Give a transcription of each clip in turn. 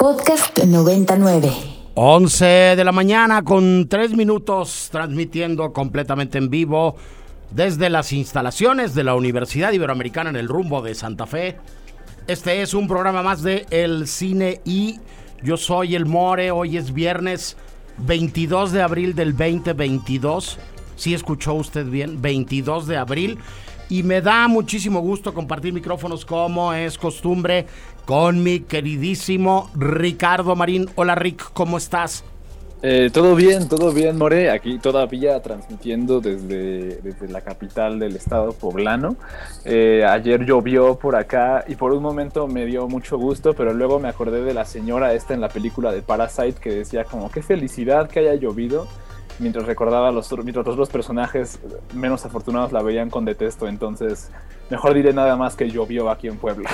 Podcast 99. 11 de la mañana con 3 minutos transmitiendo completamente en vivo desde las instalaciones de la Universidad Iberoamericana en el rumbo de Santa Fe. Este es un programa más de El Cine y yo soy el More. Hoy es viernes 22 de abril del 2022. Si escuchó usted bien, 22 de abril. Y me da muchísimo gusto compartir micrófonos como es costumbre con mi queridísimo Ricardo Marín. Hola Rick, ¿cómo estás? Eh, todo bien, todo bien, More. Aquí todavía transmitiendo desde, desde la capital del estado poblano. Eh, ayer llovió por acá y por un momento me dio mucho gusto, pero luego me acordé de la señora esta en la película de Parasite que decía como qué felicidad que haya llovido mientras recordaba los, mientras los otros personajes menos afortunados la veían con detesto. Entonces, mejor diré nada más que llovió aquí en Puebla.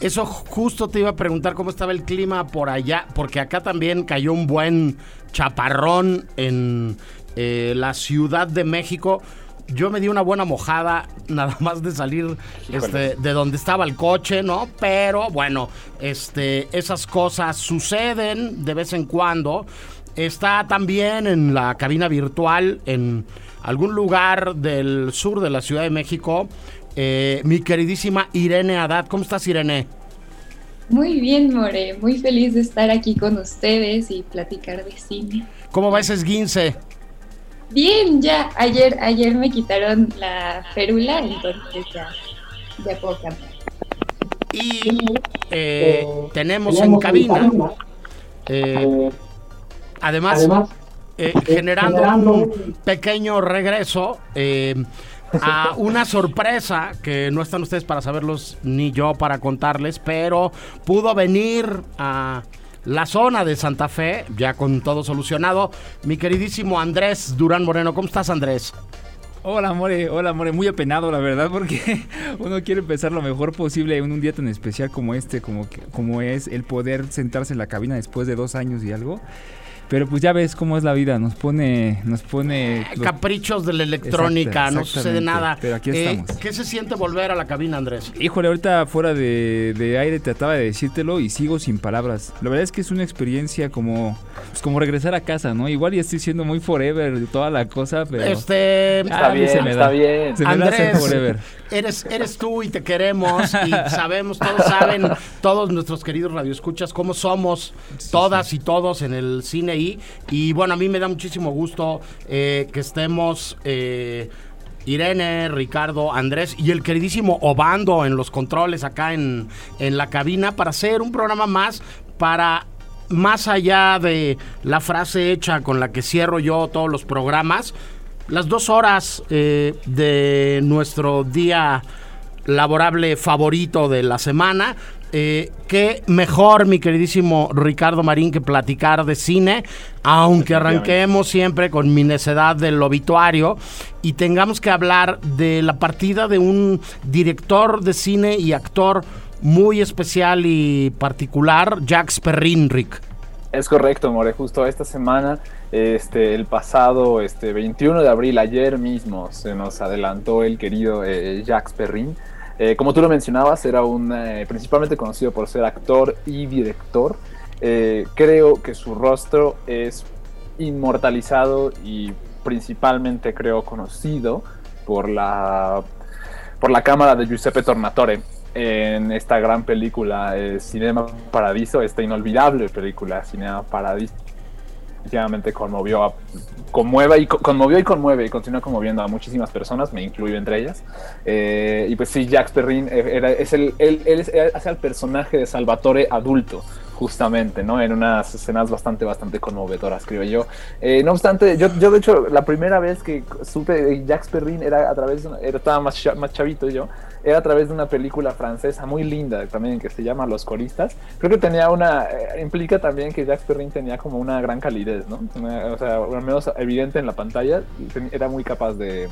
Eso justo te iba a preguntar cómo estaba el clima por allá, porque acá también cayó un buen chaparrón en eh, la Ciudad de México. Yo me di una buena mojada nada más de salir este, de donde estaba el coche, ¿no? Pero bueno, este, esas cosas suceden de vez en cuando. Está también en la cabina virtual en algún lugar del sur de la Ciudad de México. Eh, mi queridísima Irene Haddad. ¿Cómo estás, Irene? Muy bien, More. Muy feliz de estar aquí con ustedes y platicar de cine. ¿Cómo va ese esguince? Bien, ya. Ayer, ayer me quitaron la férula, entonces ya, ya puedo cantar. Y eh, tenemos en cabina, eh, además, eh, generando, un pequeño regreso a una sorpresa que no están ustedes para saberlos ni yo para contarles, pero pudo venir a la zona de Santa Fe, ya con todo solucionado, mi queridísimo Andrés Durán Moreno. ¿Cómo estás, Andrés? Hola, More, hola, More, muy apenado, la verdad, porque uno quiere empezar lo mejor posible en un día tan especial como este, como, como es el poder sentarse en la cabina después de dos años y algo. Pero pues ya ves cómo es la vida, nos pone, nos pone caprichos de la electrónica, no sucede nada. Pero aquí eh, estamos. ¿Qué se siente volver a la cabina, Andrés? Híjole, ahorita fuera de, de, aire trataba de decírtelo y sigo sin palabras. La verdad es que es una experiencia como, pues como regresar a casa, ¿no? Igual ya estoy siendo muy forever toda la cosa, pero este está bien, se me está bien. Se me Andrés, forever. Eres, eres tú y te queremos y sabemos, todos saben, todos nuestros queridos radioescuchas cómo somos todas y todos en el cine y bueno, a mí me da muchísimo gusto eh, que estemos... Eh, Irene, Ricardo, Andrés y el queridísimo Obando en los controles acá en, en la cabina para hacer un programa más para más allá de la frase hecha con la que cierro yo todos los programas, las dos horas eh, de nuestro día laborable favorito de la semana eh, qué mejor, mi queridísimo Ricardo Marín, que platicar de cine, aunque arranquemos siempre con mi necedad del obituario y tengamos que hablar de la partida de un director de cine y actor muy especial y particular, Jacques Perrin, Rick. Es correcto, More. Justo esta semana, este, el pasado este, 21 de abril, ayer mismo, se nos adelantó el querido eh, Jacques Perrin eh, como tú lo mencionabas, era un eh, principalmente conocido por ser actor y director. Eh, creo que su rostro es inmortalizado y principalmente creo conocido por la por la cámara de Giuseppe Tornatore en esta gran película Cinema Paradiso, esta inolvidable película Cinema Paradiso definitivamente conmovió a, conmueve y conmovió y conmueve y continúa conmoviendo a muchísimas personas, me incluyo entre ellas. Eh, y pues sí, Jack Perrin eh, era, es el, él, él, hace el personaje de Salvatore adulto justamente, ¿no? En unas escenas bastante, bastante conmovedoras, creo yo. Eh, no obstante, yo, yo de hecho, la primera vez que supe de Jacques Perrin era a través de una, era, estaba más, más chavito yo, era a través de una película francesa muy linda también que se llama Los Coristas. Creo que tenía una, eh, implica también que Jacques Perrin tenía como una gran calidez, ¿no? o sea, al menos evidente en la pantalla, era muy capaz de,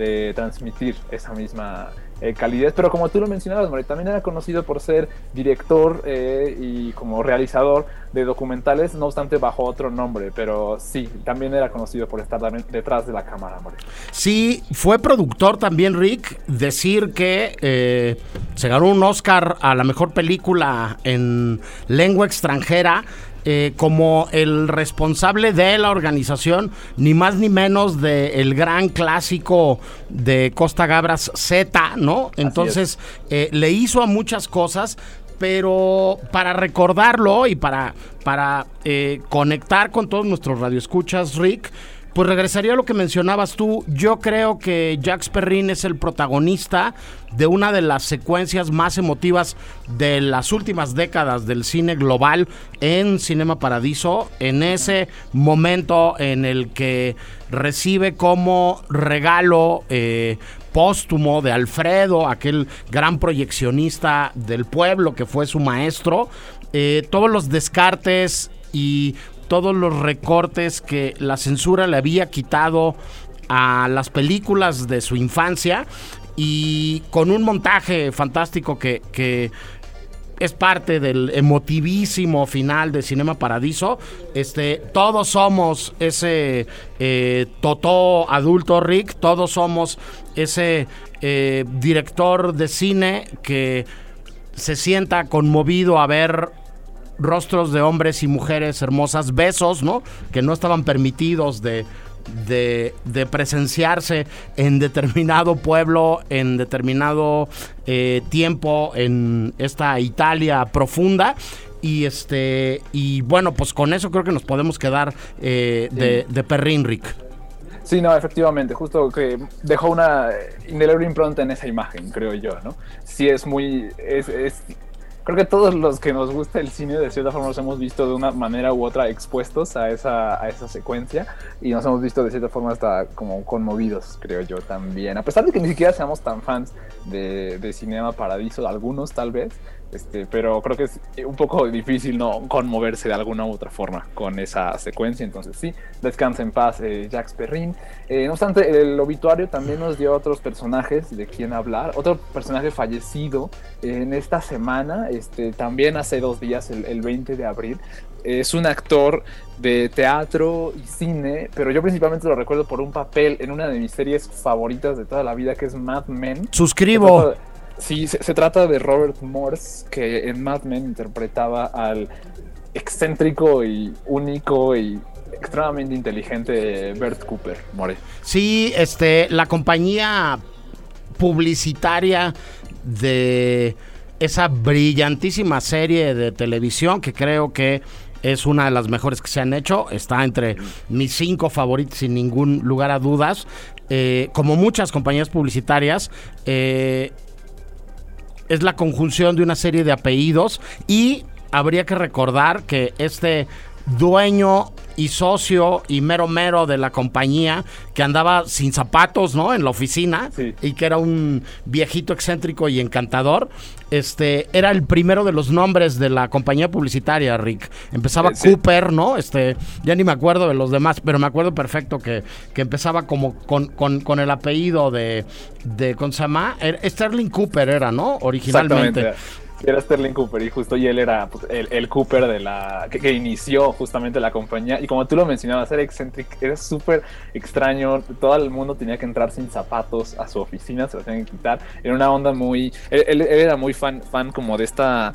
de transmitir esa misma eh, calidez, pero como tú lo mencionabas, More, también era conocido por ser director eh, y como realizador de documentales, no obstante bajo otro nombre, pero sí, también era conocido por estar detrás de la cámara, More. Sí, fue productor también, Rick, decir que eh, se ganó un Oscar a la mejor película en lengua extranjera eh, como el responsable de la organización, ni más ni menos de el gran clásico de Costa Gabras Z, ¿no? Entonces eh, le hizo a muchas cosas, pero para recordarlo y para, para eh, conectar con todos nuestros radioescuchas, Rick, pues regresaría a lo que mencionabas tú. Yo creo que Jack Perrin es el protagonista de una de las secuencias más emotivas de las últimas décadas del cine global en Cinema Paradiso. En ese momento en el que recibe como regalo eh, póstumo de Alfredo, aquel gran proyeccionista del pueblo que fue su maestro, eh, todos los descartes y todos los recortes que la censura le había quitado a las películas de su infancia y con un montaje fantástico que, es parte del emotivísimo final de Cinema Paradiso. Este, todos somos ese eh, Totó adulto Rick, todos somos ese eh, director de cine que se sienta conmovido a ver rostros de hombres y mujeres hermosas, besos, ¿no? Que no estaban permitidos de, de, presenciarse en determinado pueblo, en determinado eh, tiempo, en esta Italia profunda. Y este y bueno, pues con eso creo que nos podemos quedar eh, de, de Perrin Rick. Sí, no, efectivamente, justo que dejó una indeleble impronta en esa imagen, creo yo, ¿no? Sí es muy, es, es creo que todos los que nos gusta el cine de cierta forma nos hemos visto de una manera u otra expuestos a esa, a esa secuencia y nos hemos visto de cierta forma hasta como conmovidos, creo yo también. A pesar de que ni siquiera seamos tan fans de, de Cinema Paradiso, algunos tal vez, este, pero creo que es un poco difícil no conmoverse de alguna u otra forma con esa secuencia. Entonces, sí, descansa en paz eh, Jacques Perrin. Eh, no obstante, el obituario también nos dio otros personajes de quien hablar. Otro personaje fallecido en esta semana, este, también hace dos días, el, el 20 de abril. Es un actor de teatro y cine, pero yo principalmente lo recuerdo por un papel en una de mis series favoritas de toda la vida, que es Mad Men. Suscribo. Sí, se, trata de Robert Morse, que en Mad Men interpretaba al excéntrico y único y extremadamente inteligente Bert Cooper, More. Sí, este, la compañía publicitaria de esa brillantísima serie de televisión que creo que es una de las mejores que se han hecho. Está entre mis cinco favoritos sin ningún lugar a dudas. Eh, como muchas compañías publicitarias, eh, es la conjunción de una serie de apellidos y habría que recordar que este dueño y socio y mero mero de la compañía que andaba sin zapatos, ¿no? En la oficina y que era un viejito excéntrico y encantador. Este era el primero de los nombres de la compañía publicitaria, Rick. Empezaba eh, Cooper, ¿no? Este, ya ni me acuerdo de los demás, pero me acuerdo perfecto que, que empezaba como con, con, el apellido de, de ¿cómo se llama? Er, Sterling Cooper era, ¿no? Originalmente. Era Sterling Cooper y justo y él era pues, el, Cooper de la que, inició justamente la compañía. Y como tú lo mencionabas era excéntrico, era súper extraño, todo el mundo tenía que entrar sin zapatos a su oficina, se los tenían que quitar, era una onda muy, él era muy fan, fan como de esta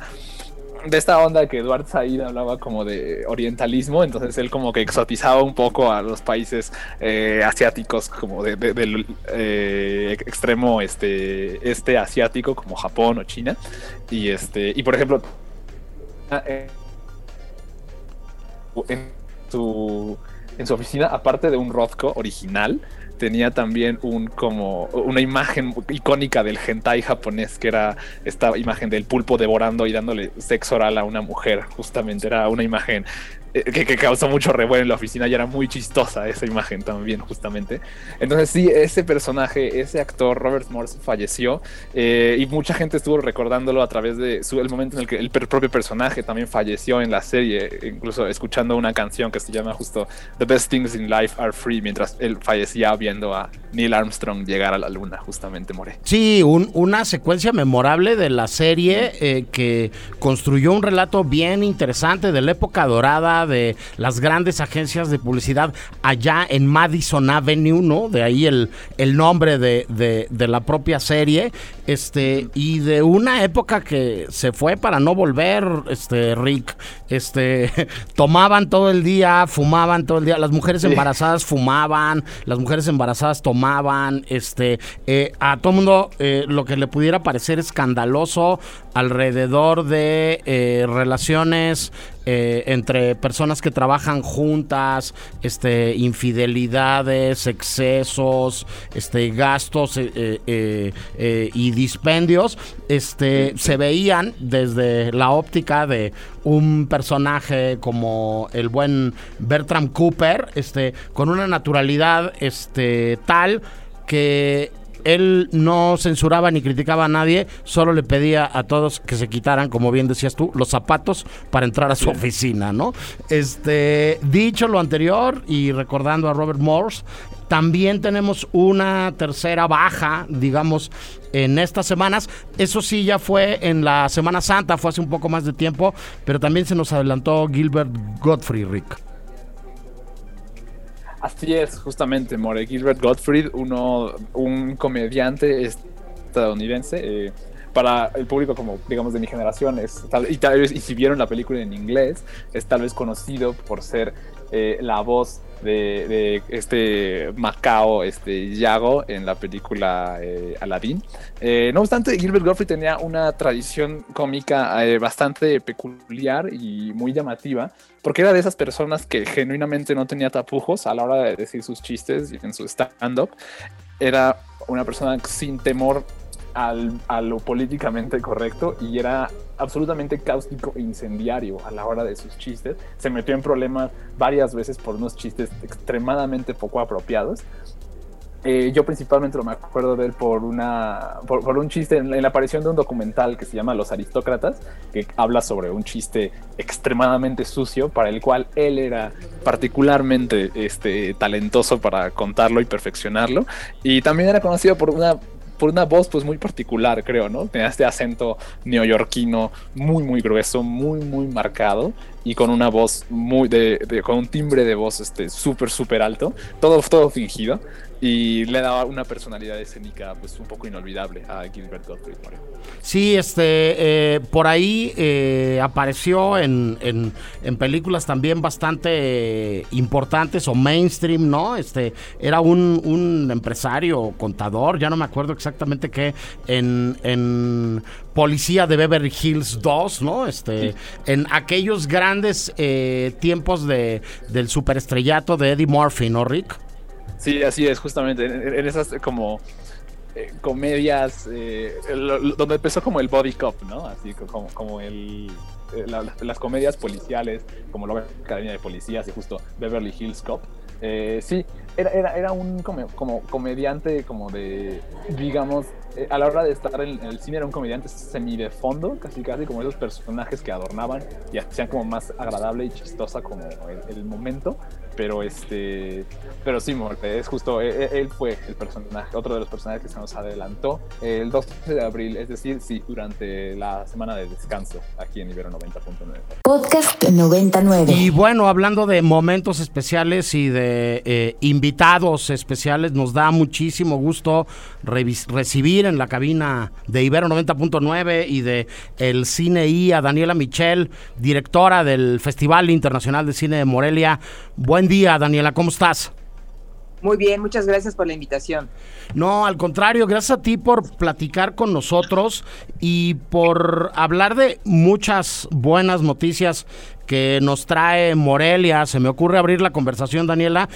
de esta onda que Eduard Said hablaba como de orientalismo, entonces él como que exotizaba un poco a los países eh, asiáticos como de, del eh, extremo este, este asiático como Japón o China. Y este y por ejemplo eh, en su en su oficina aparte de un Rothko original tenía también un como una imagen icónica del hentai japonés que era esta imagen del pulpo devorando y dándole sexo oral a una mujer justamente era una imagen eh, que, causó mucho revuelo en la oficina y era muy chistosa esa imagen también justamente entonces sí ese personaje ese actor Robert Morse falleció eh, y mucha gente estuvo recordándolo a través de el momento en el que el propio personaje también falleció en la serie incluso escuchando una canción que se llama justo The best things in life are free, mientras él fallecía viendo a Neil Armstrong llegar a la luna, justamente More. Sí, una secuencia memorable de la serie eh, que construyó un relato bien interesante de la época dorada de las grandes agencias de publicidad allá en Madison Avenue, ¿no? De ahí el, el nombre de, de la propia serie, este, y de una época que se fue para no volver, este, Rick, este, tomaban todo el día, fumaban todo el día, las mujeres embarazadas fumaban, las mujeres embarazadas tomaban, este, eh, a todo mundo eh, lo que le pudiera parecer escandaloso alrededor de eh, relaciones entre personas que trabajan juntas, este, infidelidades, excesos, este, gastos y dispendios, este, se veían desde la óptica de un personaje como el buen Bertram Cooper, este, con una naturalidad este, tal que él no censuraba ni criticaba a nadie, solo le pedía a todos que se quitaran, como bien decías tú, los zapatos para entrar a su oficina, ¿no? Este, dicho lo anterior y recordando a Robert Morse, también tenemos una tercera baja, digamos, en estas semanas. Eso sí, ya fue en la Semana Santa, fue hace un poco más de tiempo, pero también se nos adelantó Gilbert Godfrey, Rick. Así es, justamente, More. Gilbert Gottfried, uno, un comediante estadounidense. Eh, para el público como digamos de mi generación es y tal vez y si vieron la película en inglés es tal vez conocido por ser eh, la voz de, este Macao, este Yago en la película eh, Aladdin. Eh, no obstante, Gilbert Gottfried tenía una tradición cómica bastante peculiar y muy llamativa, porque era de esas personas que genuinamente no tenía tapujos a la hora de decir sus chistes en su stand-up. Era una persona sin temor a lo políticamente correcto y era absolutamente cáustico e incendiario a la hora de sus chistes. Se metió en problemas varias veces por unos chistes extremadamente poco apropiados. Eh, yo principalmente lo me acuerdo de él por, una, por, un chiste en, la aparición de un documental que se llama Los Aristócratas, que habla sobre un chiste extremadamente sucio para el cual él era particularmente este, talentoso para contarlo y perfeccionarlo. Y también era conocido por una por una voz pues muy particular, creo, ¿no? Tenía este acento neoyorquino muy, muy grueso, muy, muy marcado y con una voz muy, de, con un timbre de voz este súper, súper alto, todo, todo fingido y le daba una personalidad escénica pues un poco inolvidable a Gilbert Gottfried. Sí, este, eh, por ahí eh, apareció en, en, películas también bastante importantes o mainstream, ¿no? Este, era un, un, empresario, contador, ya no me acuerdo exactamente qué, en, en Policía de Beverly Hills 2, ¿no? Este, en aquellos grandes eh, tiempos de, del superestrellato de Eddie Murphy, ¿no, Rick? Sí, así es, justamente. En, esas como eh, comedias eh, donde empezó como el body cop, ¿no? Así como, como el, eh, las comedias policiales, como la Academia de Policías y justo Beverly Hills Cop. sí, era, era, era un como, como, comediante como de, digamos, a la hora de estar en, el cine era un comediante semi de fondo, casi casi como esos personajes que adornaban y hacían como más agradable y chistosa como el momento. Pero este pero sí es justo e, e, él, fue el personaje otro de los personajes que se nos adelantó el 12 de abril es decir sí durante la semana de descanso aquí en Ibero 90.9 podcast 99 y bueno hablando de momentos especiales y de eh, invitados especiales nos da muchísimo gusto recibir en la cabina de Ibero 90.9 y de el Cine I a Daniela Michel directora del Festival Internacional de Cine de Morelia buen día, Daniela, ¿cómo estás? Muy bien, muchas gracias por la invitación. No, al contrario, gracias a ti por platicar con nosotros y por hablar de muchas buenas noticias que nos trae Morelia. Se me ocurre abrir la conversación, Daniela,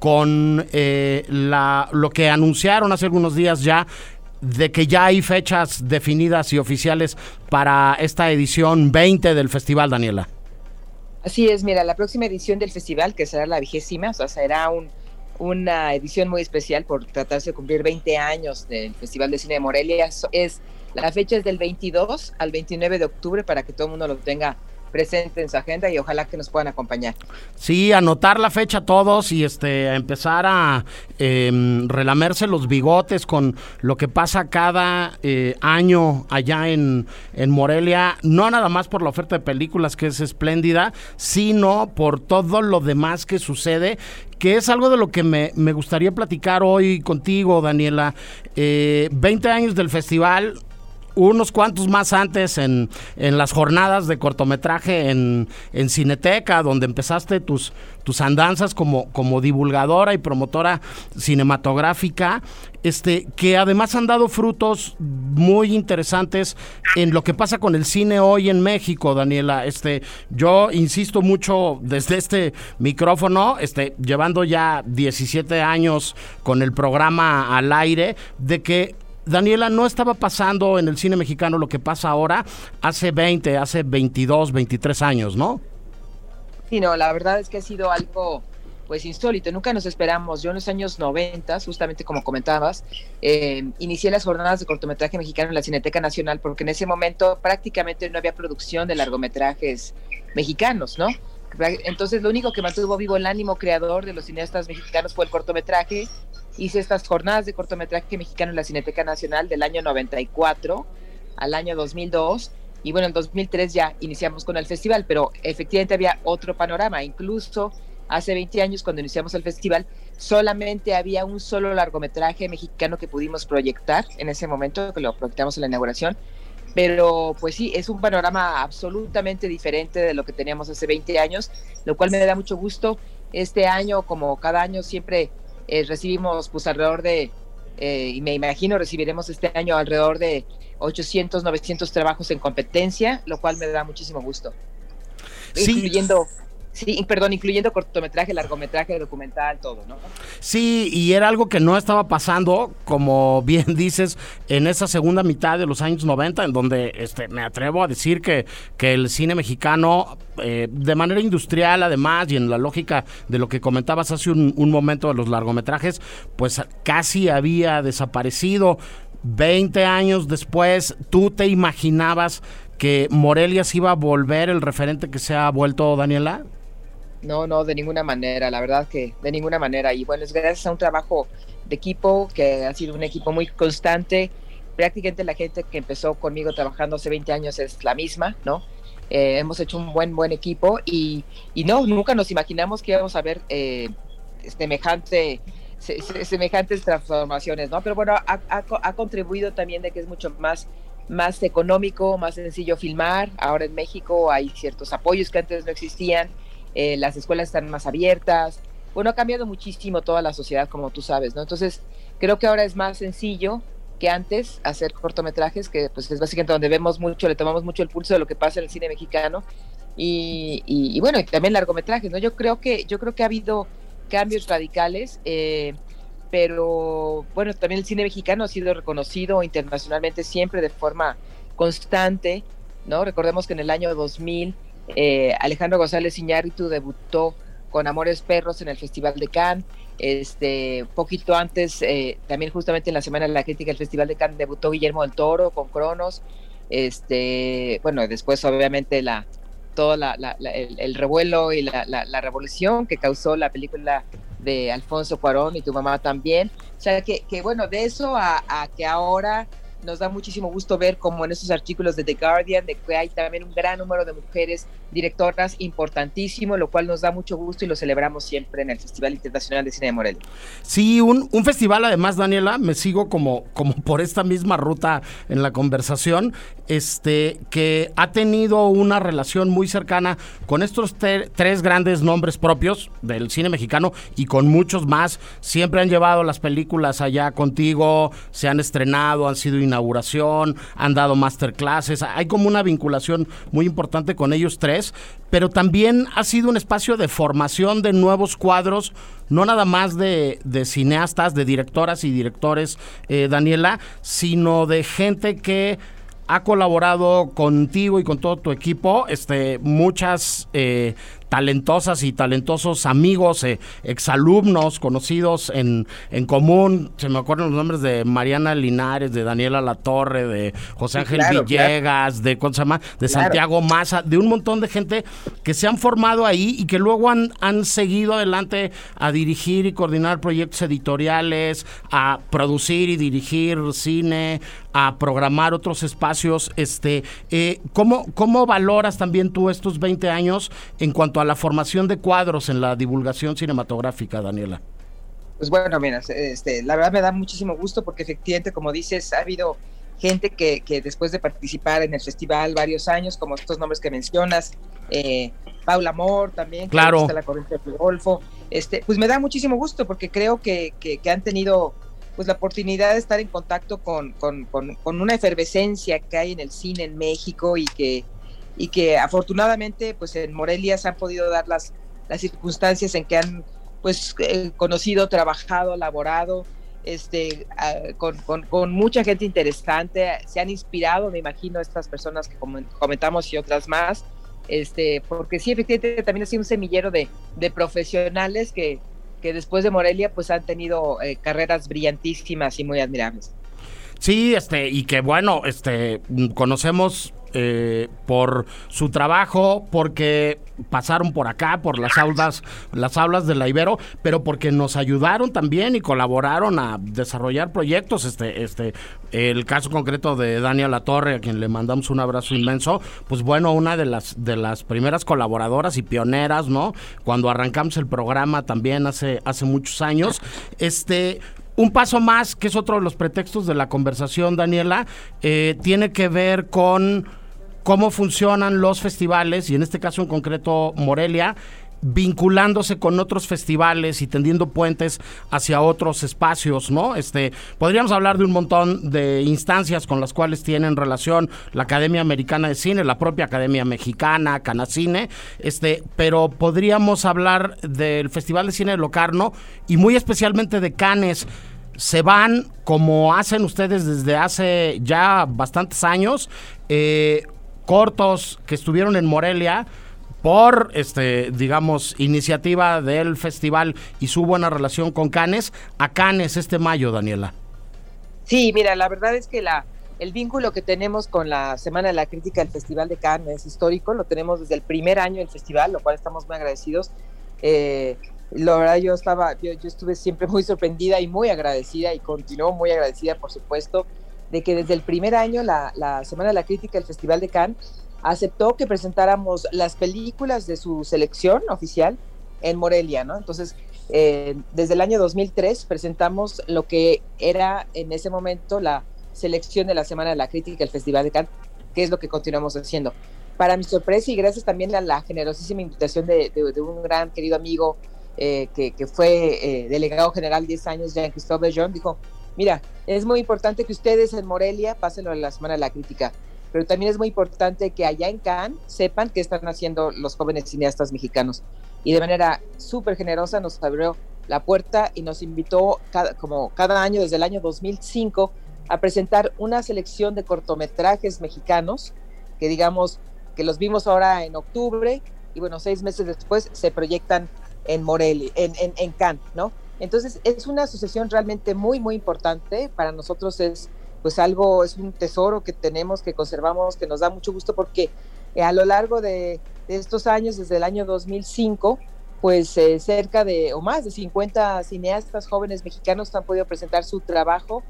con eh, la, lo que anunciaron hace algunos días ya de que ya hay fechas definidas y oficiales para esta edición 20 del festival, Daniela. Así es, mira, la próxima edición del festival, que será la vigésima, o sea, será un, una edición muy especial por tratarse de cumplir 20 años del Festival de Cine de Morelia. Es, la fecha es del 22 al 29 de octubre para que todo el mundo lo tenga presente en su agenda y ojalá que nos puedan acompañar. Sí, anotar la fecha todos y este empezar a em, relamerse los bigotes con lo que pasa cada eh, año allá en, en Morelia, no nada más por la oferta de películas que es espléndida, sino por todo lo demás que sucede que es algo de lo que me, me gustaría platicar hoy contigo, Daniela. Eh, 20 años del festival, unos cuantos más antes en, en las jornadas de cortometraje en, en, Cineteca, donde empezaste tus, tus andanzas como, como divulgadora y promotora cinematográfica, este, que además han dado frutos muy interesantes en lo que pasa con el cine hoy en México, Daniela. Este, yo insisto mucho desde este micrófono, este, llevando ya 17 años con el programa al aire, de que Daniela, no estaba pasando en el cine mexicano lo que pasa ahora hace 20, hace 22, 23 años, ¿no? Sí, no, la verdad es que ha sido algo pues insólito, nunca nos esperamos. Yo en los años 90, justamente como comentabas, eh, inicié las jornadas de cortometraje mexicano en la Cineteca Nacional porque en ese momento prácticamente no había producción de largometrajes mexicanos, ¿no? Entonces lo único que mantuvo vivo el ánimo creador de los cineastas mexicanos fue el cortometraje. Hice estas jornadas de cortometraje mexicano en la Cineteca Nacional del año 94 al año 2002. Y bueno, en 2003 ya iniciamos con el festival, pero efectivamente había otro panorama. Incluso hace 20 años, cuando iniciamos el festival, solamente había un solo largometraje mexicano que pudimos proyectar en ese momento, que lo proyectamos en la inauguración, pero pues sí, es un panorama absolutamente diferente de lo que teníamos hace 20 años, lo cual me da mucho gusto. Este año, como cada año, siempre eh, recibimos pues alrededor de, eh, y me imagino recibiremos este año alrededor de 800, 900 trabajos en competencia, lo cual me da muchísimo gusto. Sí. Incluyendo Sí, perdón, incluyendo cortometraje, largometraje, documental, todo, ¿no? Sí, y era algo que no estaba pasando, como bien dices, en esa segunda mitad de los años 90, en donde este, me atrevo a decir que, que el cine mexicano, eh, de manera industrial además, y en la lógica de lo que comentabas hace un, un momento de los largometrajes, pues casi había desaparecido. 20 años después, ¿tú te imaginabas que Morelia se iba a volver el referente que se ha vuelto Daniela? No, no, de ninguna manera, la verdad que de ninguna manera. Y bueno, es gracias a un trabajo de equipo que ha sido un equipo muy constante. Prácticamente la gente que empezó conmigo trabajando hace 20 años es la misma, ¿no? Eh, hemos hecho un buen, buen equipo y, no, nunca nos imaginamos que íbamos a ver eh, semejante, se, semejantes transformaciones, ¿no? Pero bueno, ha, ha, ha contribuido también de que es mucho más más económico, más sencillo filmar. Ahora en México hay ciertos apoyos que antes no existían eh, las escuelas están más abiertas. Bueno, ha cambiado muchísimo toda la sociedad, como tú sabes, ¿no? Entonces, creo que ahora es más sencillo que antes hacer cortometrajes, que pues es básicamente donde vemos mucho, le tomamos mucho el pulso de lo que pasa en el cine mexicano. Y, y, y bueno, y también largometrajes, ¿no? Yo creo que, yo creo que ha habido cambios radicales, eh, pero bueno, también el cine mexicano ha sido reconocido internacionalmente siempre de forma constante, ¿no? Recordemos que en el año 2000 eh, Alejandro González Iñárritu debutó con Amores Perros en el Festival de Cannes. Este, poquito antes, eh, también justamente en la Semana de la Crítica del Festival de Cannes, debutó Guillermo del Toro con Cronos. Este, bueno, después obviamente la, todo el, el, revuelo y la, revolución que causó la película de Alfonso Cuarón y tu mamá también. O sea, que, que bueno, de eso a que ahora nos da muchísimo gusto ver como en esos artículos de The Guardian, de que hay también un gran número de mujeres directoras importantísimo, lo cual nos da mucho gusto y lo celebramos siempre en el Festival Internacional de Cine de Morelia. Sí, un, un festival además, Daniela, me sigo como, como por esta misma ruta en la conversación, este, que ha tenido una relación muy cercana con estos tres grandes nombres propios del cine mexicano y con muchos más. Siempre han llevado las películas allá contigo, se han estrenado, han sido inauguración, han dado masterclasses, hay como una vinculación muy importante con ellos tres, pero también ha sido un espacio de formación de nuevos cuadros, no nada más de, cineastas, de directoras y directores, eh, Daniela, sino de gente que ha colaborado contigo y con todo tu equipo, este, muchas eh, talentosas y talentosos amigos, eh, exalumnos, conocidos en, en común. Se me acuerdan los nombres de Mariana Linares, de Daniela Latorre, de José Ángel Villegas, de, ¿cómo se llama? de Santiago Maza, de un montón de gente que se han formado ahí y que luego han, han seguido adelante a dirigir y coordinar proyectos editoriales, a producir y dirigir cine, a programar otros espacios. Este, eh, ¿cómo, ¿Cómo valoras también tú estos 20 años en cuanto a la formación de cuadros en la divulgación cinematográfica, Daniela? Pues bueno, mira, este, la verdad me da muchísimo gusto porque efectivamente, como dices, ha habido gente que, que después de participar en el festival varios años, como estos nombres que mencionas, eh, Paula Amor también, claro. que la corriente del Golfo, este, pues me da muchísimo gusto porque creo que, que, que han tenido pues la oportunidad de estar en contacto con, con, con, una efervescencia que hay en el cine en México y que, y que afortunadamente pues en Morelia se han podido dar las, las circunstancias en que han pues eh, conocido, trabajado, laborado, este, con, con, con, mucha gente interesante, se han inspirado, me imagino, estas personas que comentamos y otras más, este, porque sí, efectivamente también ha sido un semillero de, de profesionales que, que después de Morelia pues han tenido eh, carreras brillantísimas y muy admirables. Sí, este, y que bueno, este, conocemos eh, por su trabajo, porque pasaron por acá, por las aulas, las aulas de la Ibero, pero porque nos ayudaron también y colaboraron a desarrollar proyectos. Este, este, el caso concreto de Daniel Torre, a quien le mandamos un abrazo inmenso, pues bueno, una de las de las primeras colaboradoras y pioneras, ¿no? Cuando arrancamos el programa también hace, hace muchos años. Este, un paso más, que es otro de los pretextos de la conversación, Daniela, eh, tiene que ver con cómo funcionan los festivales, y en este caso en concreto Morelia, vinculándose con otros festivales y tendiendo puentes hacia otros espacios, ¿no? Este, podríamos hablar de un montón de instancias con las cuales tienen relación la Academia Americana de Cine, la propia Academia Mexicana, Canacine, este, pero podríamos hablar del Festival de Cine de Locarno y muy especialmente de Cannes se van como hacen ustedes desde hace ya bastantes años, eh, cortos que estuvieron en Morelia por este digamos iniciativa del festival y su buena relación con Canes a Canes este mayo Daniela. Sí mira la verdad es que la el vínculo que tenemos con la Semana de la Crítica del Festival de Cannes es histórico lo tenemos desde el primer año del festival lo cual estamos muy agradecidos. Eh, la verdad yo estaba yo, yo estuve siempre muy sorprendida y muy agradecida y continúo muy agradecida por supuesto de que desde el primer año la, la Semana de la Crítica del Festival de Cannes aceptó que presentáramos las películas de su selección oficial en Morelia, ¿no? Entonces, eh, desde el año 2003 presentamos lo que era en ese momento la selección de la Semana de la Crítica del Festival de Cannes, que es lo que continuamos haciendo. Para mi sorpresa y gracias también a la generosísima invitación de, un gran querido amigo eh, que, que, fue eh, delegado general 10 años, Jean-Christophe John, dijo, Mira, es muy importante que ustedes en Morelia pasen la Semana de la Crítica, pero también es muy importante que allá en Cannes sepan qué están haciendo los jóvenes cineastas mexicanos. Y de manera súper generosa nos abrió la puerta y nos invitó, como cada año, desde el año 2005, a presentar una selección de cortometrajes mexicanos que digamos que los vimos ahora en octubre y bueno, seis meses después se proyectan en Morelia, en, en, en Cannes, ¿no? Entonces es una asociación realmente muy, muy importante. Para nosotros es pues algo, es un tesoro que tenemos, que conservamos, que nos da mucho gusto porque eh, a lo largo de, estos años, desde el año 2005, pues eh, cerca de, o más de 50 cineastas jóvenes mexicanos han podido presentar su trabajo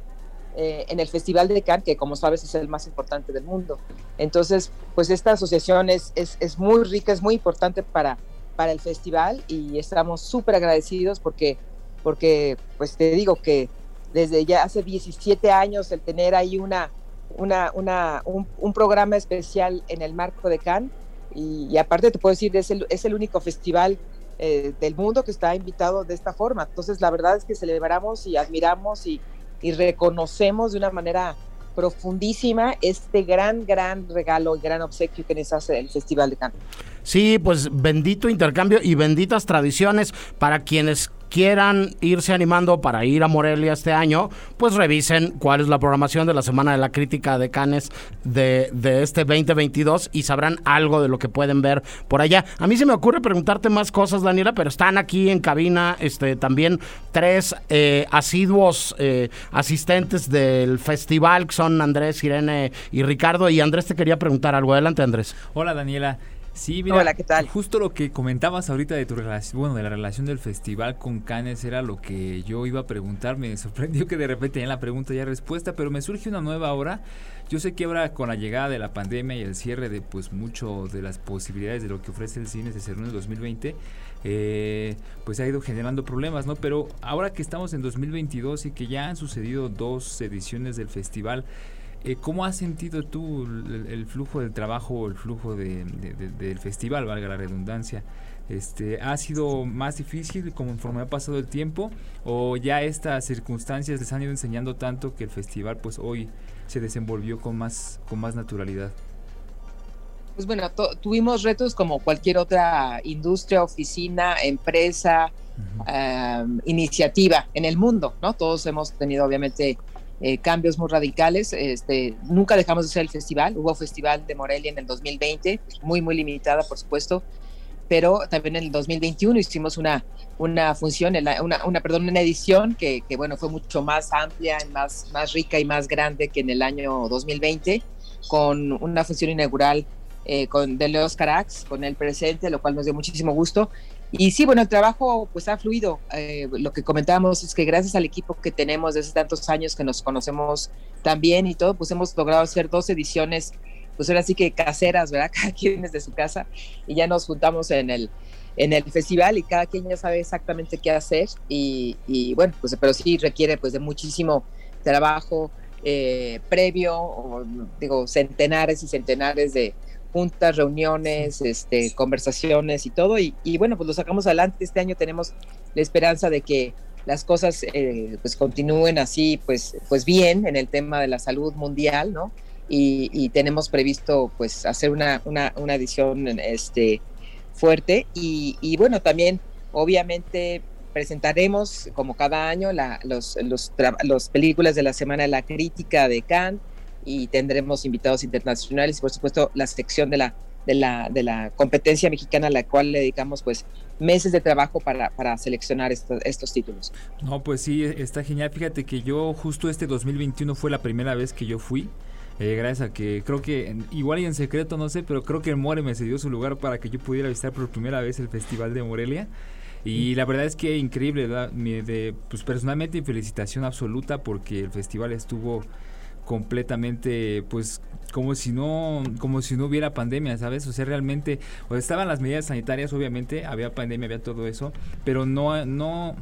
eh, en el Festival de Cannes, que como sabes es el más importante del mundo. Entonces, pues esta asociación es, es, es muy rica, es muy importante para, para el festival y estamos súper agradecidos porque porque pues te digo que desde ya hace 17 años el tener ahí una, una, una un, programa especial en el marco de Cannes y, aparte te puedo decir, es el, único festival eh, del mundo que está invitado de esta forma. Entonces la verdad es que celebramos y admiramos y, y reconocemos de una manera profundísima este gran, gran regalo y gran obsequio que nos hace el Festival de Cannes. Sí, pues bendito intercambio y benditas tradiciones para quienes quieran irse animando para ir a Morelia este año, pues revisen cuál es la programación de la Semana de la Crítica de Canes de, de este 2022 y sabrán algo de lo que pueden ver por allá. A mí se me ocurre preguntarte más cosas, Daniela, pero están aquí en cabina este, también tres eh, asiduos eh, asistentes del festival, que son Andrés, Irene y Ricardo. Y Andrés te quería preguntar algo. Adelante, Andrés. Hola, Daniela. Sí, mira, Hola, ¿qué tal? Justo lo que comentabas ahorita de tu relación, bueno, de la relación del festival con Cannes era lo que yo iba a preguntar. Me sorprendió que de repente tenía la pregunta ya respuesta, pero me surge una nueva ahora. Yo sé que ahora con la llegada de la pandemia y el cierre de pues mucho de las posibilidades de lo que ofrece el cine en el 2020, eh, pues ha ido generando problemas, ¿no? Pero ahora que estamos en 2022 y que ya han sucedido dos ediciones del festival, eh, ¿Cómo has sentido tú el, el, flujo del trabajo o el flujo de, de, de, del festival, valga la redundancia? Este, ¿Ha sido más difícil conforme ha pasado el tiempo o ya estas circunstancias les han ido enseñando tanto que el festival pues hoy se desenvolvió con más, con más naturalidad? Pues bueno, tuvimos retos como cualquier otra industria, oficina, empresa, uh -huh. um, iniciativa en el mundo, ¿no? Todos hemos tenido obviamente eh, cambios muy radicales. Este, nunca dejamos de hacer el festival. Hubo festival de Morelia en el 2020, muy, muy limitada, por supuesto. Pero también en el 2021 hicimos una, una función, una, una, perdón, una edición que, que, bueno, fue mucho más amplia, más, más rica y más grande que en el año 2020, con una función inaugural eh, con, de Leos Carax, con el presente, lo cual nos dio muchísimo gusto. Y sí, bueno, el trabajo pues ha fluido. Eh, lo que comentábamos es que gracias al equipo que tenemos desde tantos años que nos conocemos tan bien y todo, pues hemos logrado hacer dos ediciones, pues ahora sí que caseras, ¿verdad? Cada quien desde su casa y ya nos juntamos en el, en el festival y cada quien ya sabe exactamente qué hacer y, y bueno, pues pero sí requiere pues de muchísimo trabajo eh, previo, o, digo, centenares y centenares de, juntas, reuniones, este, conversaciones y todo. Y, y, bueno, pues lo sacamos adelante. Este año tenemos la esperanza de que las cosas eh, pues continúen así, pues, pues bien en el tema de la salud mundial, ¿no? Y, y tenemos previsto pues hacer una, una, una edición este, fuerte. Y, y, bueno, también obviamente presentaremos como cada año la, los, los, los películas de la Semana de la Crítica de Cannes y tendremos invitados internacionales y por supuesto la sección de la, de la, de la competencia mexicana a la cual le dedicamos pues meses de trabajo para, para seleccionar estos, estos títulos. No, pues sí, está genial. Fíjate que yo justo este 2021 fue la primera vez que yo fui. Eh, gracias a que creo que igual y en secreto no sé, pero creo que More me cedió su lugar para que yo pudiera visitar por primera vez el Festival de Morelia. Y la verdad es que increíble, ¿verdad? De, pues personalmente felicitación absoluta porque el festival estuvo completamente pues como si no como si no hubiera pandemia sabes o sea realmente o estaban las medidas sanitarias obviamente había pandemia había todo eso pero no no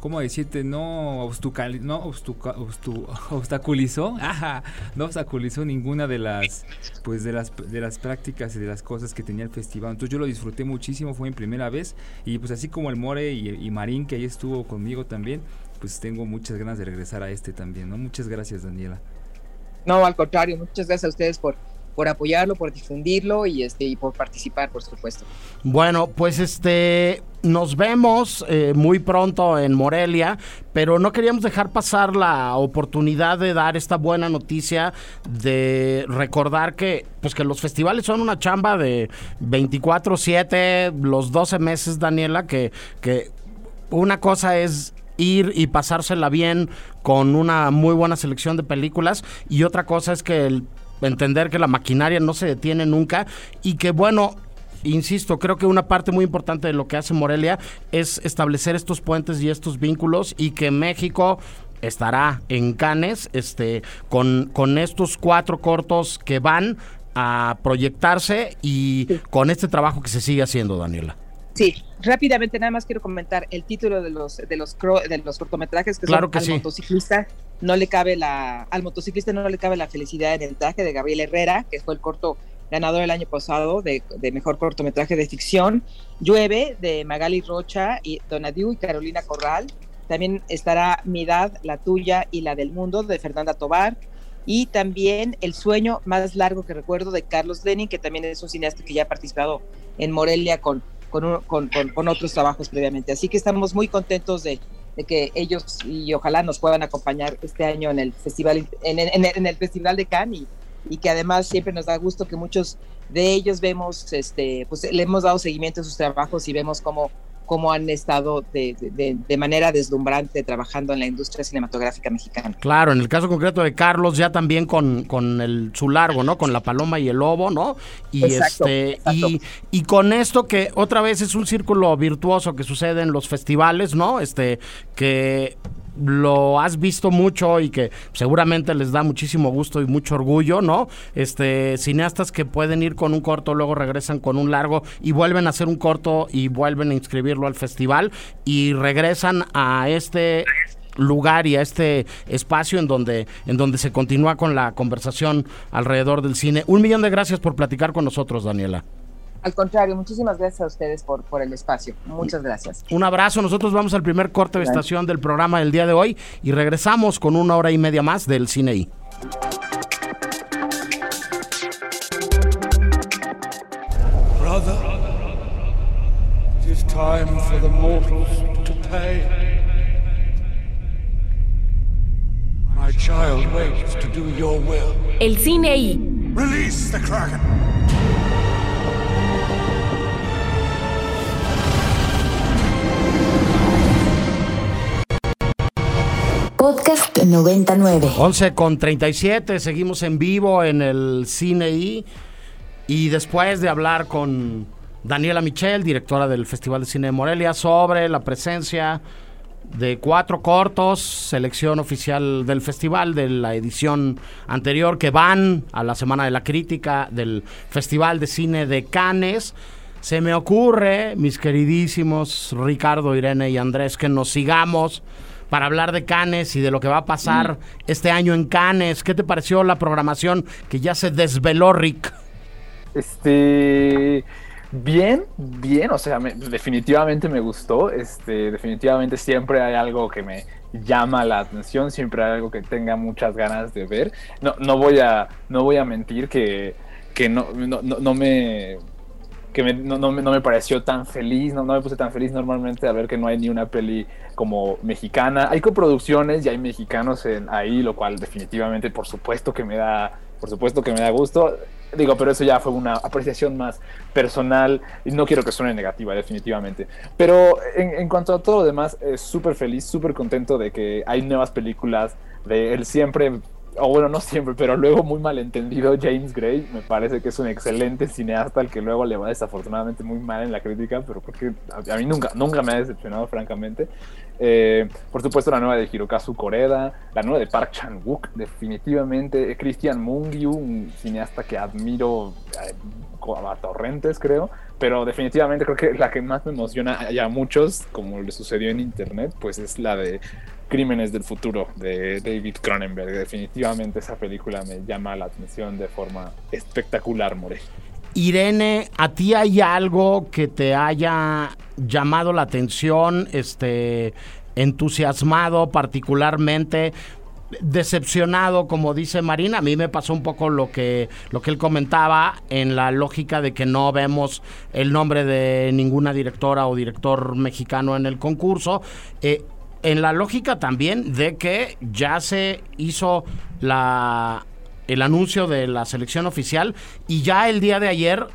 cómo decirte no obstucal, no obstuca, obstu, obstaculizó Ajá, no obstaculizó ninguna de las pues de las de las prácticas y de las cosas que tenía el festival. Entonces yo lo disfruté muchísimo fue mi primera vez y pues así como el More y, y Marín que ahí estuvo conmigo también pues tengo muchas ganas de regresar a este también no muchas gracias Daniela no, al contrario, muchas gracias a ustedes por, por apoyarlo, por difundirlo y este y por participar, por supuesto. Bueno, pues este nos vemos eh, muy pronto en Morelia, pero no queríamos dejar pasar la oportunidad de dar esta buena noticia de recordar que pues que los festivales son una chamba de 24/7 los 12 meses, Daniela, que que una cosa es ir y pasársela bien con una muy buena selección de películas y otra cosa es que el entender que la maquinaria no se detiene nunca y que bueno insisto, creo que una parte muy importante de lo que hace Morelia es establecer estos puentes y estos vínculos y que México estará en Cannes este, con, con estos cuatro cortos que van a proyectarse y sí. con este trabajo que se sigue haciendo, Daniela. Sí, rápidamente nada más quiero comentar el título de los de los de los cortometrajes que claro son que al sí. motociclista no le cabe la al motociclista no le cabe la felicidad en el traje de Gabriel Herrera que fue el corto ganador el año pasado de, de mejor cortometraje de ficción. Llueve de Magali Rocha y Donadiu y Carolina Corral. También estará Mi edad la tuya y la del mundo de Fernanda Tobar. Y también El sueño más largo que recuerdo de Carlos Lenin, que también es un cineasta que ya ha participado en Morelia con, con, con, otros trabajos previamente. Así que estamos muy contentos de, que ellos y ojalá nos puedan acompañar este año en el festival en el festival de Cannes y, y, que además siempre nos da gusto que muchos de ellos vemos este pues le hemos dado seguimiento a sus trabajos y vemos cómo cómo han estado de, de, de, manera deslumbrante trabajando en la industria cinematográfica mexicana. Claro, en el caso concreto de Carlos, ya también con, con el, su largo, ¿no? Con la paloma y el lobo, ¿no? Y exacto, este, exacto. Y, y con esto que otra vez es un círculo virtuoso que sucede en los festivales, ¿no? Este, que lo has visto mucho y que seguramente les da muchísimo gusto y mucho orgullo, ¿no? Este, cineastas que pueden ir con un corto, luego regresan con un largo y vuelven a hacer un corto y vuelven a inscribirlo al festival y regresan a este lugar y a este espacio en donde en donde se continúa con la conversación alrededor del cine. Un millón de gracias por platicar con nosotros, Daniela. Al contrario, muchísimas gracias a ustedes por, por el espacio. Muchas gracias. Un abrazo. Nosotros vamos al primer corte de estación del programa del día de hoy y regresamos con una hora y media más del Cine I. Brother, it is time for the mortals to pay. My child waits to do your will. El Cine I. Release the Kraken! Podcast 99. 11 con 37, seguimos en vivo en el Cine I. Y después de hablar con Daniela Michel, directora del Festival de Cine de Morelia, sobre la presencia de cuatro cortos, selección oficial del festival de la edición anterior, que van a la Semana de la Crítica del Festival de Cine de Cannes. Se me ocurre, mis queridísimos Ricardo, Irene y Andrés, que nos sigamos para hablar de Cannes y de lo que va a pasar este año en Cannes. ¿Qué te pareció la programación que ya se desveló, Rick? Este. Bien, bien, o sea, me- definitivamente me gustó. Este, definitivamente siempre hay algo que me llama la atención, siempre hay algo que tenga muchas ganas de ver. No, no voy a, no voy a mentir que, que no, no, no- no me que me- no, no me, pareció tan feliz, no, no me puse tan feliz normalmente a ver que no hay ni una peli como mexicana. Hay coproducciones y hay mexicanos en, ahí, lo cual definitivamente, por supuesto que me da, por supuesto que me da gusto. Digo, pero eso ya fue una apreciación más personal y no quiero que suene negativa, definitivamente. Pero en, en cuanto a todo lo demás, eh, súper feliz, súper contento de que hay nuevas películas de él siempre o bueno, no siempre, pero luego muy malentendido James Gray. Me parece que es un excelente cineasta al que luego le va desafortunadamente muy mal en la crítica, pero porque a, mí nunca, nunca me ha decepcionado, francamente. Eh, por supuesto, la nueva de Hirokazu Koreda, la nueva de Park Chan-wook, definitivamente. Christian Mungiu, un cineasta que admiro eh, a torrentes, creo. Pero definitivamente creo que la que más me emociona a muchos, como le sucedió en internet, pues es la de Crímenes del Futuro de David Cronenberg. Definitivamente esa película me llama la atención de forma espectacular, More. Irene, ¿a ti hay algo que te haya llamado la atención, este, entusiasmado particularmente? decepcionado, como dice Marina. A mí me pasó un poco lo que, lo que él comentaba en la lógica de que no vemos el nombre de ninguna directora o director mexicano en el concurso. Eh, en la lógica también de que ya se hizo la el anuncio de la selección oficial y ya el día de ayer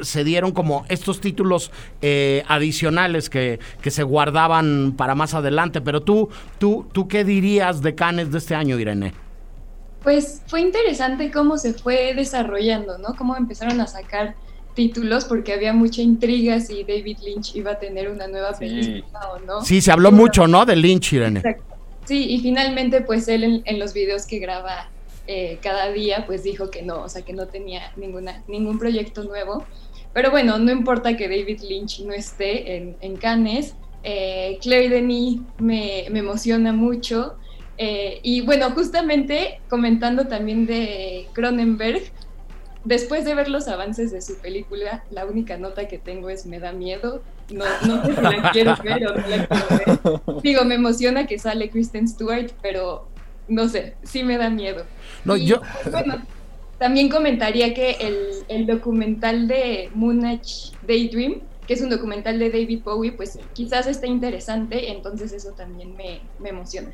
se dieron como estos títulos eh, adicionales que, que, se guardaban para más adelante. Pero tú, tú, tú qué dirías de Canes de este año, Irene? Pues fue interesante cómo se fue desarrollando, ¿no? Cómo empezaron a sacar títulos porque había mucha intriga si David Lynch iba a tener una nueva Sí. película o no. Sí, se habló mucho, ¿no? De Lynch, Irene. Exacto. Sí, y finalmente pues él en, en los videos que graba eh, cada día pues dijo que no, o sea que no tenía ninguna, ningún proyecto nuevo. Pero bueno, no importa que David Lynch no esté en, en Cannes, eh, Claire Denis me, me emociona mucho. Eh, y bueno, justamente comentando también de Cronenberg, después de ver los avances de su película, la única nota que tengo es me da miedo. No, no sé si la quiero ver o no la quiero ver. Digo, me emociona que sale Kristen Stewart, pero no sé, sí me da miedo. No, Y, yo- Bueno, también comentaría que el, el documental de Moonage Daydream, que es un documental de David Bowie, pues quizás esté interesante, entonces eso también me, me emociona.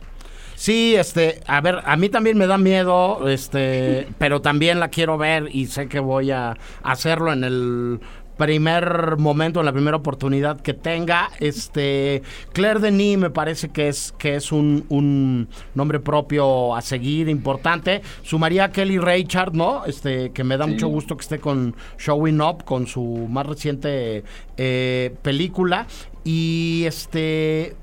Sí, este, a ver, a mí también me da miedo, este, pero también la quiero ver y sé que voy a hacerlo en el primer momento, en la primera oportunidad que tenga. Este, Claire Denis me parece que es que es un, un nombre propio a seguir importante. Sumaría a Kelly Richard, ¿no? Este, que me da Sí. mucho gusto que esté con Showing Up, con su más reciente eh, película. Y este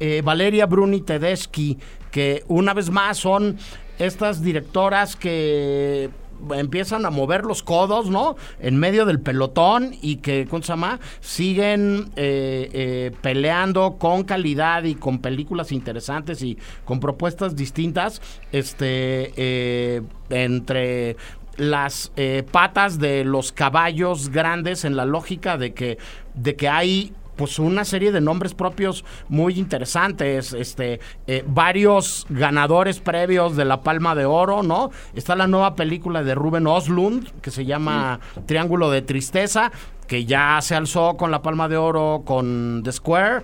eh, Valeria Bruni Tedeschi, que una vez más son estas directoras que empiezan a mover los codos, ¿no? En medio del pelotón y que, ¿cómo se llama? Siguen eh, eh, peleando con calidad y con películas interesantes y con propuestas distintas, este, eh, entre las patas de los caballos grandes en la lógica de que, de que hay pues una serie de nombres propios muy interesantes, este, eh, varios ganadores previos de la Palma de Oro, ¿no? Está la nueva película de Ruben Oslund que se llama Triángulo de Tristeza, que ya se alzó con la Palma de Oro con The Square.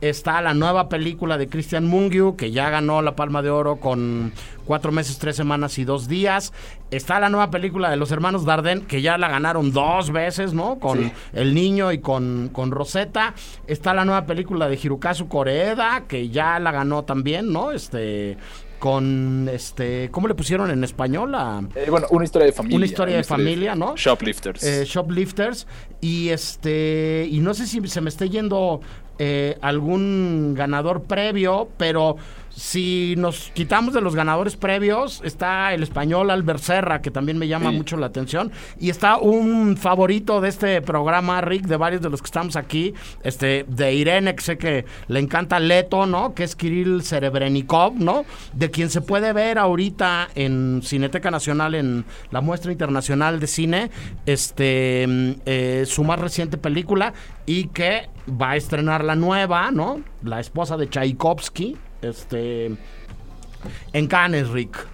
Está la nueva película de Christian Mungiu, que ya ganó la Palma de Oro con cuatro meses, tres semanas y dos días. Está la nueva película de los hermanos Dardenne, que ya la ganaron dos veces, ¿no? Con Sí. El Niño y con, con Rosetta. Está la nueva película de Hirokazu Koreeda, que ya la ganó también, ¿no? Este con este ¿cómo le pusieron en español? A, Eh, bueno, una historia de familia. Una historia de familia, ¿no? Shoplifters. eh, Shoplifters y este y no sé si se me esté yendo eh, algún ganador previo, pero si nos quitamos de los ganadores previos, está el español Albert Serra, que también me llama Sí. mucho la atención, y está un favorito de este programa, Rick, de varios de los que estamos aquí, este, de Irene, que sé que le encanta Leto, ¿no? Que es Kirill Serebrennikov, ¿no? De quien se puede ver ahorita en Cineteca Nacional, en la muestra internacional de cine, este, mm, eh, su más reciente película, y que va a estrenar la nueva, ¿no? La esposa de Tchaikovsky, este, en Cannes, Rick.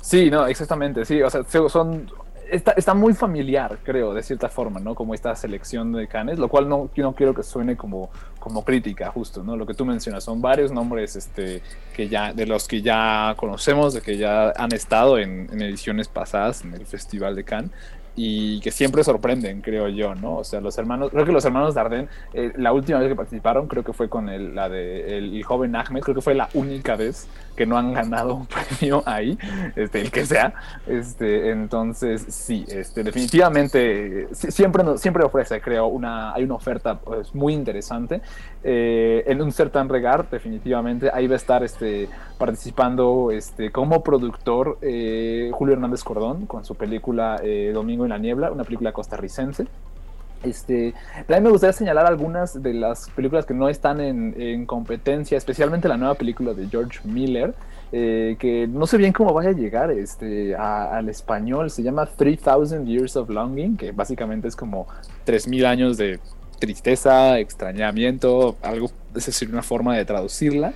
Sí, no, exactamente, sí, o sea, se- son... Está, está muy familiar, creo, de cierta forma, ¿no? Como esta selección de canes, lo cual no, no quiero que suene como, como crítica, justo, ¿no? Lo que tú mencionas, son varios nombres este, que ya, de los que ya conocemos, de que ya han estado en, en ediciones pasadas en el Festival de Cannes y que siempre sorprenden, creo yo, ¿no? O sea, los hermanos, creo que los hermanos Dardenne, eh, la última vez que participaron, creo que fue con el, la de el, joven Ahmed, creo que fue la única vez que no han ganado un premio ahí, este, el que sea. Este, entonces, sí, este, definitivamente, siempre, siempre ofrece, creo, una, hay una oferta pues, muy interesante. Eh, en un certain regard, definitivamente, ahí va a estar este, participando este, como productor eh, Julio Hernández Cordón con su película eh, Domingo en la Niebla, una película costarricense. Este, también me gustaría señalar algunas de las películas que no están en, en competencia, especialmente la nueva película de George Miller, eh, que no sé bien cómo vaya a llegar este, al español. Se llama 3000 Years of Longing, que básicamente es como 3000 años de tristeza, extrañamiento, algo, es decir, una forma de traducirla.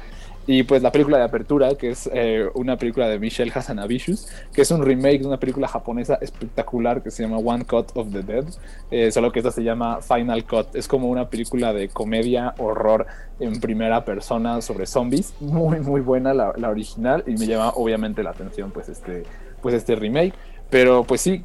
Y pues la película de apertura, que es eh, una película de Michelle Hazanavicius, que es un remake de una película japonesa espectacular que se llama One Cut of the Dead, eh, solo que esta se llama Final Cut. Es como una película de comedia, horror en primera persona sobre zombies. Muy, muy buena la, la original y me llama obviamente la atención pues este, pues este remake. Pero pues sí, sí,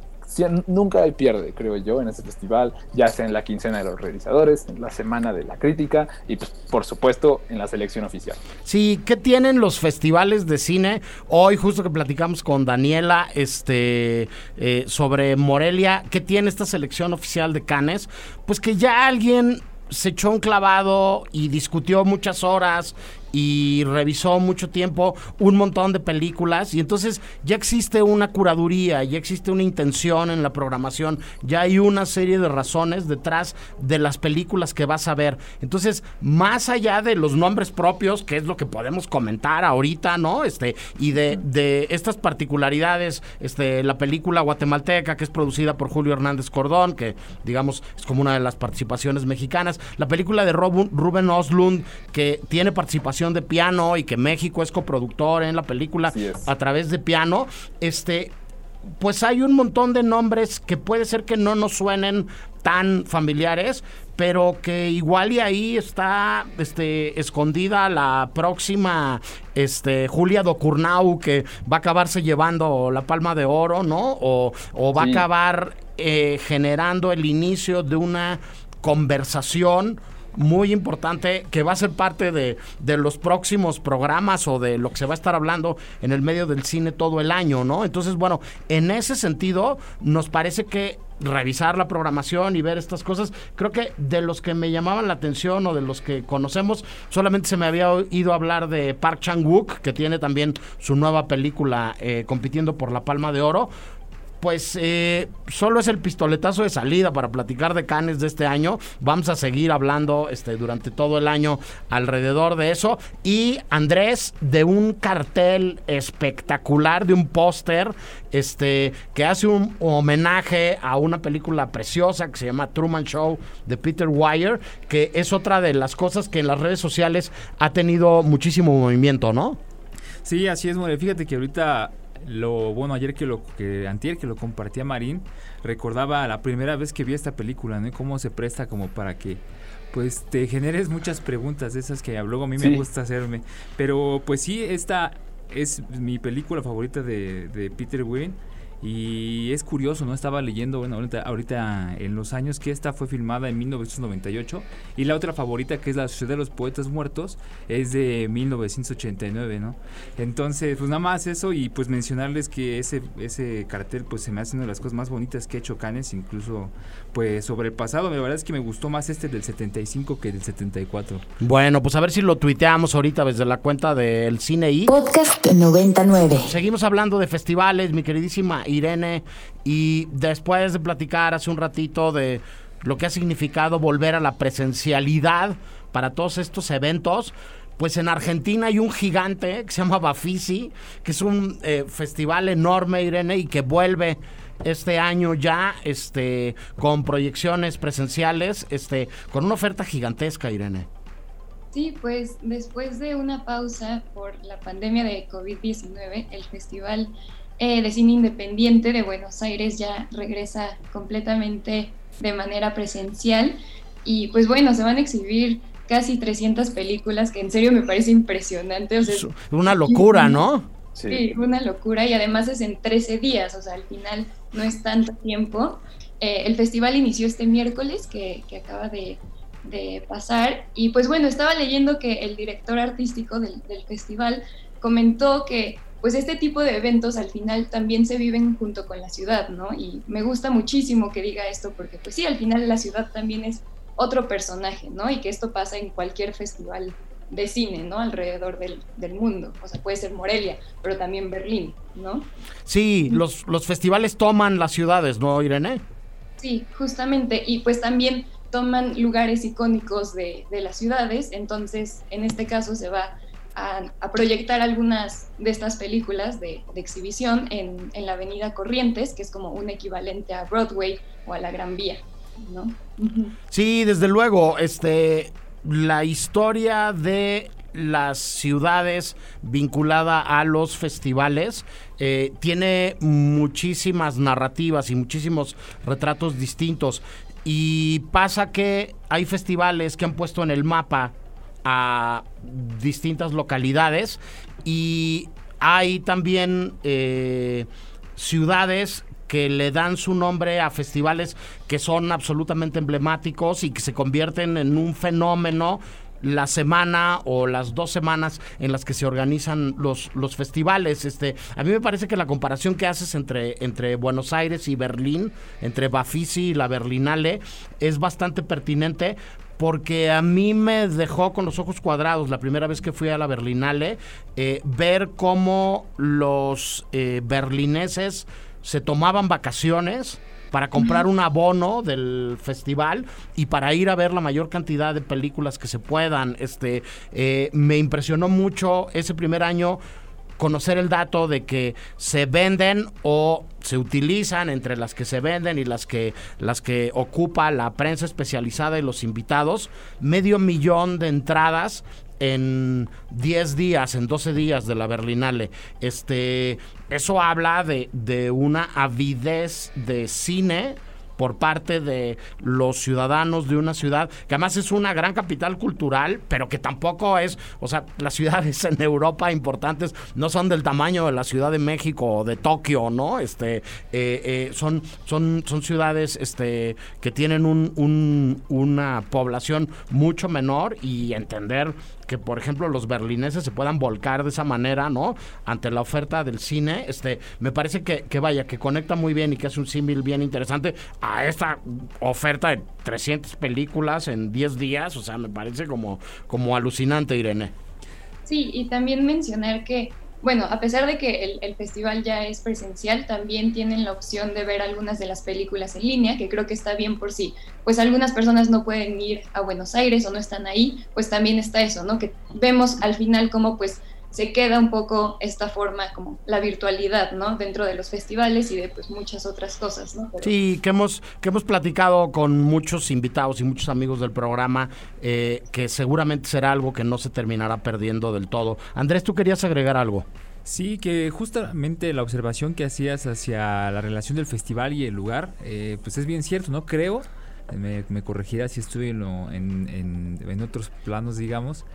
nunca hay pierde, creo yo, en este festival, ya sea en la quincena de los realizadores, en la semana de la crítica y pues, por supuesto en la selección oficial. Sí, ¿qué tienen los festivales de cine? Hoy justo que platicamos con Daniela este, eh, sobre Morelia, ¿qué tiene esta selección oficial de Cannes? Pues que ya alguien se echó un clavado y discutió muchas horas y revisó mucho tiempo un montón de películas y entonces ya existe una curaduría, ya existe una intención en la programación, ya hay una serie de razones detrás de las películas que vas a ver. Entonces, más allá de los nombres propios, que es lo que podemos comentar ahorita, ¿no? Este, y de, de estas particularidades, este, la película guatemalteca que es producida por Julio Hernández Cordón, que digamos es como una de las participaciones mexicanas, la película de Ruben Oslund, que tiene participación de piano y que México es coproductor en la película a través de piano, este, pues hay un montón de nombres que puede ser que no nos suenen tan familiares, pero que igual y ahí está este, escondida la próxima este, Julia Docurnau que va a acabarse llevando la palma de oro, ¿no? O, o va Sí. a acabar eh, generando el inicio de una conversación muy importante que va a ser parte de, de los próximos programas o de lo que se va a estar hablando en el medio del cine todo el año, ¿no? Entonces, bueno, en ese sentido, nos parece que revisar la programación y ver estas cosas, creo que de los que me llamaban la atención o de los que conocemos, solamente se me había oído hablar de Park Chan-wook, que tiene también su nueva película eh, compitiendo por la Palma de Oro, pues eh, solo es el pistoletazo de salida para platicar de Canes de este año. Vamos a seguir hablando este, durante todo el año alrededor de eso. Y Andrés, de un cartel espectacular, de un póster, este, que hace un homenaje a una película preciosa que se llama Truman Show de Peter Weir, que es otra de las cosas que en las redes sociales ha tenido muchísimo movimiento, ¿no? Sí, así es, More. Fíjate que ahorita lo bueno ayer que lo que antier que lo compartía Marín recordaba la primera vez que vi esta película, ¿no? Y cómo se presta como para que pues te generes muchas preguntas de esas que luego a mí Sí. me gusta hacerme. Pero pues sí, esta es mi película favorita de, de Peter Weir y es curioso, ¿no? Estaba leyendo, bueno, ahorita, ahorita en los años que esta fue filmada en 1998 y la otra favorita que es La Sociedad de los Poetas Muertos es de 1989, ¿no? Entonces, pues nada más eso y pues mencionarles que ese, ese cartel pues se me hace una de las cosas más bonitas que ha hecho Canes, incluso pues sobre el pasado, la verdad es que me gustó más este del 75 que del 74. Bueno, pues a ver si lo tuiteamos ahorita desde la cuenta del Cine I. Podcast 99. Seguimos hablando de festivales, mi queridísima Irene, y después de platicar hace un ratito de lo que ha significado volver a la presencialidad para todos estos eventos, pues en Argentina hay un gigante que se llama Bafisi, que es un eh, festival enorme, Irene, y que vuelve este año ya este con proyecciones presenciales, este con una oferta gigantesca, Irene. Sí, pues después de una pausa por la pandemia de COVID-19, el Festival eh, de Cine Independiente de Buenos Aires ya regresa completamente de manera presencial y pues bueno, se van a exhibir casi 300 películas que en serio me parece impresionante. O sea, Es una locura, ¿no? Sí. Sí, una locura y además es en 13 días, o sea, al final no es tanto tiempo. Eh, el festival inició este miércoles que, que acaba de, de pasar y pues bueno, estaba leyendo que el director artístico del, del festival comentó que pues este tipo de eventos al final también se viven junto con la ciudad, ¿no? Y me gusta muchísimo que diga esto porque pues sí, al final la ciudad también es otro personaje, ¿no? Y que esto pasa en cualquier festival de cine, ¿no? Alrededor del, del mundo. O sea, puede ser Morelia, pero también Berlín, ¿no? Sí, los, los festivales toman las ciudades, ¿no, Irene? Sí, justamente. Y pues también toman lugares icónicos de, de las ciudades. Entonces, en este caso se va a, proyectar algunas de estas películas de, exhibición en, en la Avenida Corrientes, que es como un equivalente a Broadway o a la Gran Vía, ¿no? Sí, desde luego, este, la historia de las ciudades vinculada a los festivales eh, tiene muchísimas narrativas y muchísimos retratos distintos. Y pasa que hay festivales que han puesto en el mapa a distintas localidades y hay también eh, ciudades que le dan su nombre a festivales que son absolutamente emblemáticos y que se convierten en un fenómeno la semana o las dos semanas en las que se organizan los, los festivales. Este, a mí me parece que la comparación que haces entre, entre Buenos Aires y Berlín, entre Bafisi y la Berlinale, es bastante pertinente porque a mí me dejó con los ojos cuadrados la primera vez que fui a la Berlinale, eh, ver cómo los eh, berlineses se tomaban vacaciones para comprar un abono del festival y para ir a ver la mayor cantidad de películas que se puedan. Este, eh, me impresionó mucho ese primer año conocer el dato de que se venden o se utilizan entre las que se venden y las que las que ocupa la prensa especializada y los invitados medio millón de entradas en 10 días, en 12 días de la Berlinale. Este, eso habla de, de una avidez de cine por parte de los ciudadanos de una ciudad que además es una gran capital cultural, pero que tampoco es, o sea, las ciudades en Europa importantes no son del tamaño de la Ciudad de México o de Tokio, ¿no? Este, eh, eh, son, son, son ciudades este, que tienen un, un, una población mucho menor y entender que por ejemplo los berlineses se puedan volcar de esa manera, ¿no? Ante la oferta del cine, este, me parece que, que vaya, que conecta muy bien y que hace un símil bien interesante a esta oferta de 300 películas en 10 días, o sea, me parece como, como alucinante, Irene. Sí, y también mencionar que bueno, a pesar de que el, el, festival ya es presencial, también tienen la opción de ver algunas de las películas en línea, que creo que está bien por sí. Pues algunas personas no pueden ir a Buenos Aires o no están ahí, pues también está eso, ¿no? Que vemos al final cómo pues se queda un poco esta forma como la virtualidad, ¿no? Dentro de los festivales y de pues muchas otras cosas, ¿no? Pero... Sí, que hemos, que hemos platicado con muchos invitados y muchos amigos del programa, eh, que seguramente será algo que no se terminará perdiendo del todo. Andrés, ¿tú querías agregar algo? Sí, que justamente la observación que hacías hacia la relación del festival y el lugar, eh, pues es bien cierto, ¿no? Creo, me, me corregirá si estuve en, lo, en, en, en otros planos, digamos,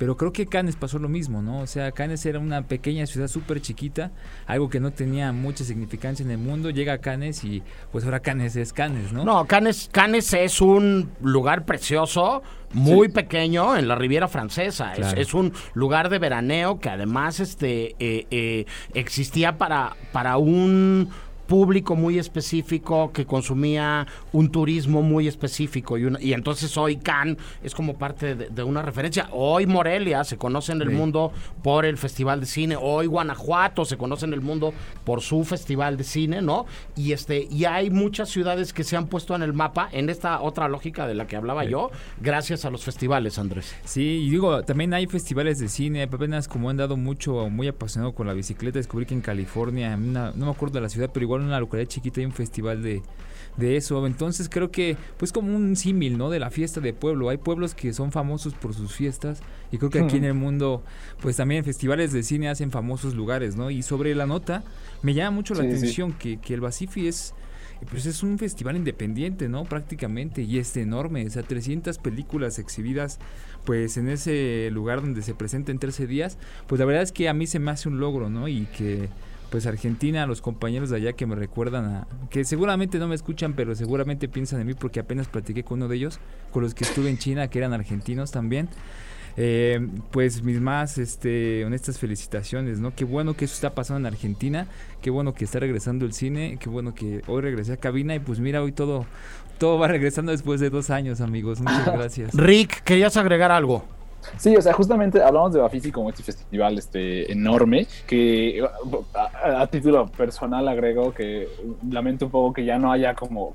pero creo que Cannes pasó lo mismo, ¿no? O sea, Cannes era una pequeña ciudad súper chiquita, algo que no tenía mucha significancia en el mundo. Llega a Cannes y pues ahora Cannes es Cannes, ¿no? No, Cannes, Cannes es un lugar precioso, muy sí. pequeño en la Riviera Francesa. Claro. Es, es, un lugar de veraneo que además este eh, eh, existía para, para un público muy específico que consumía un turismo muy específico y, una, y entonces hoy Cannes es como parte de, de, una referencia. Hoy Morelia se conoce en el sí. mundo por el Festival de Cine, hoy Guanajuato se conoce en el mundo por su Festival de Cine, ¿no? Y este y hay muchas ciudades que se han puesto en el mapa en esta otra lógica de la que hablaba sí. yo, gracias a los festivales, Andrés. Sí, y digo, también hay festivales de cine, apenas como han dado mucho, muy apasionado con la bicicleta, descubrí que en California, en una, no me acuerdo de la ciudad, pero igual en una localidad chiquita hay un festival de, de eso. Entonces creo que pues como un símil, ¿no? De la fiesta de pueblo. Hay pueblos que son famosos por sus fiestas y creo que aquí en el mundo pues también festivales de cine hacen famosos lugares, ¿no? Y sobre la nota me llama mucho la sí, atención sí. Que, que el Basifi es pues es un festival independiente, ¿no? Prácticamente, y es enorme, o sea, 300 películas exhibidas, pues en ese lugar donde se presenta en 13 días, pues la verdad es que a mí se me hace un logro, ¿no? Y que pues Argentina, los compañeros de allá que me recuerdan a, que seguramente no me escuchan, pero seguramente piensan en mí porque apenas platiqué con uno de ellos, con los que estuve en China, que eran argentinos también. Eh, pues mis más este, honestas felicitaciones, ¿no? Qué bueno que eso está pasando en Argentina, qué bueno que está regresando el cine, qué bueno que hoy regresé a cabina y pues mira, hoy todo, todo va regresando después de dos años, amigos. Muchas gracias. Rick, ¿querías agregar algo? Sí, o sea, justamente hablamos de Bafisi como este festival este, enorme, que a, a, título personal agrego que lamento un poco que ya no haya como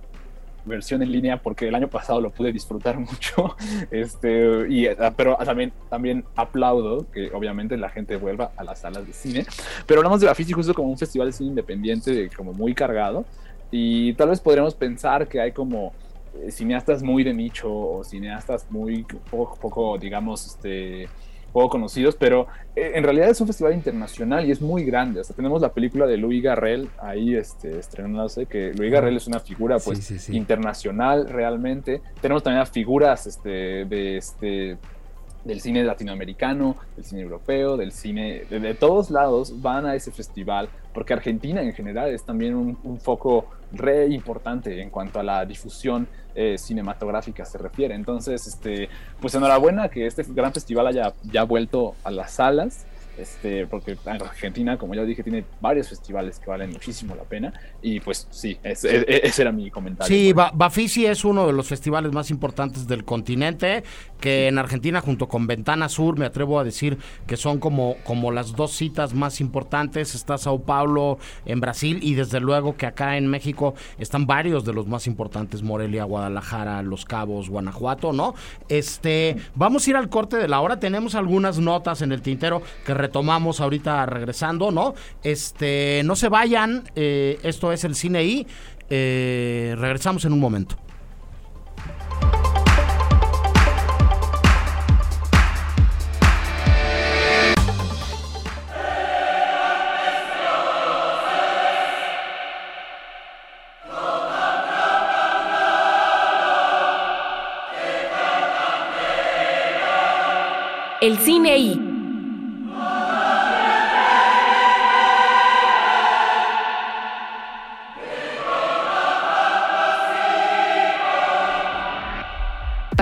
versión en línea porque el año pasado lo pude disfrutar mucho, este, y, pero también, también aplaudo que obviamente la gente vuelva a las salas de cine, pero hablamos de Bafisi justo como un festival de cine independiente, como muy cargado, y tal vez podríamos pensar que hay como cineastas muy de nicho o cineastas muy poco, poco digamos, este, poco conocidos, pero eh, en realidad es un festival internacional y es muy grande. Hasta tenemos la película de Louis Garrel ahí este, estrenándose, que Louis Garrel es una figura pues sí, sí, sí. internacional realmente. Tenemos también a figuras este, de este del cine latinoamericano, del cine europeo, del cine de, todos lados van a ese festival, porque Argentina en general es también un, un foco re importante en cuanto a la difusión eh, cinematográfica se refiere. Entonces, este, pues enhorabuena que este gran festival haya ya vuelto a las salas este, porque Argentina, como ya dije, tiene varios festivales que valen muchísimo la pena. Y pues sí, ese, ese era mi comentario. Sí, ba Bafisi es uno de los festivales más importantes del continente, que en Argentina, junto con Ventana Sur, me atrevo a decir que son como, como las dos citas más importantes. Está Sao Paulo en Brasil y desde luego que acá en México están varios de los más importantes, Morelia, Guadalajara, Los Cabos, Guanajuato, ¿no? Este, vamos a ir al corte de la hora. Tenemos algunas notas en el tintero que retomamos ahorita regresando, ¿no? Este, no se vayan, eh, esto es el cine y eh, regresamos en un momento. El cine y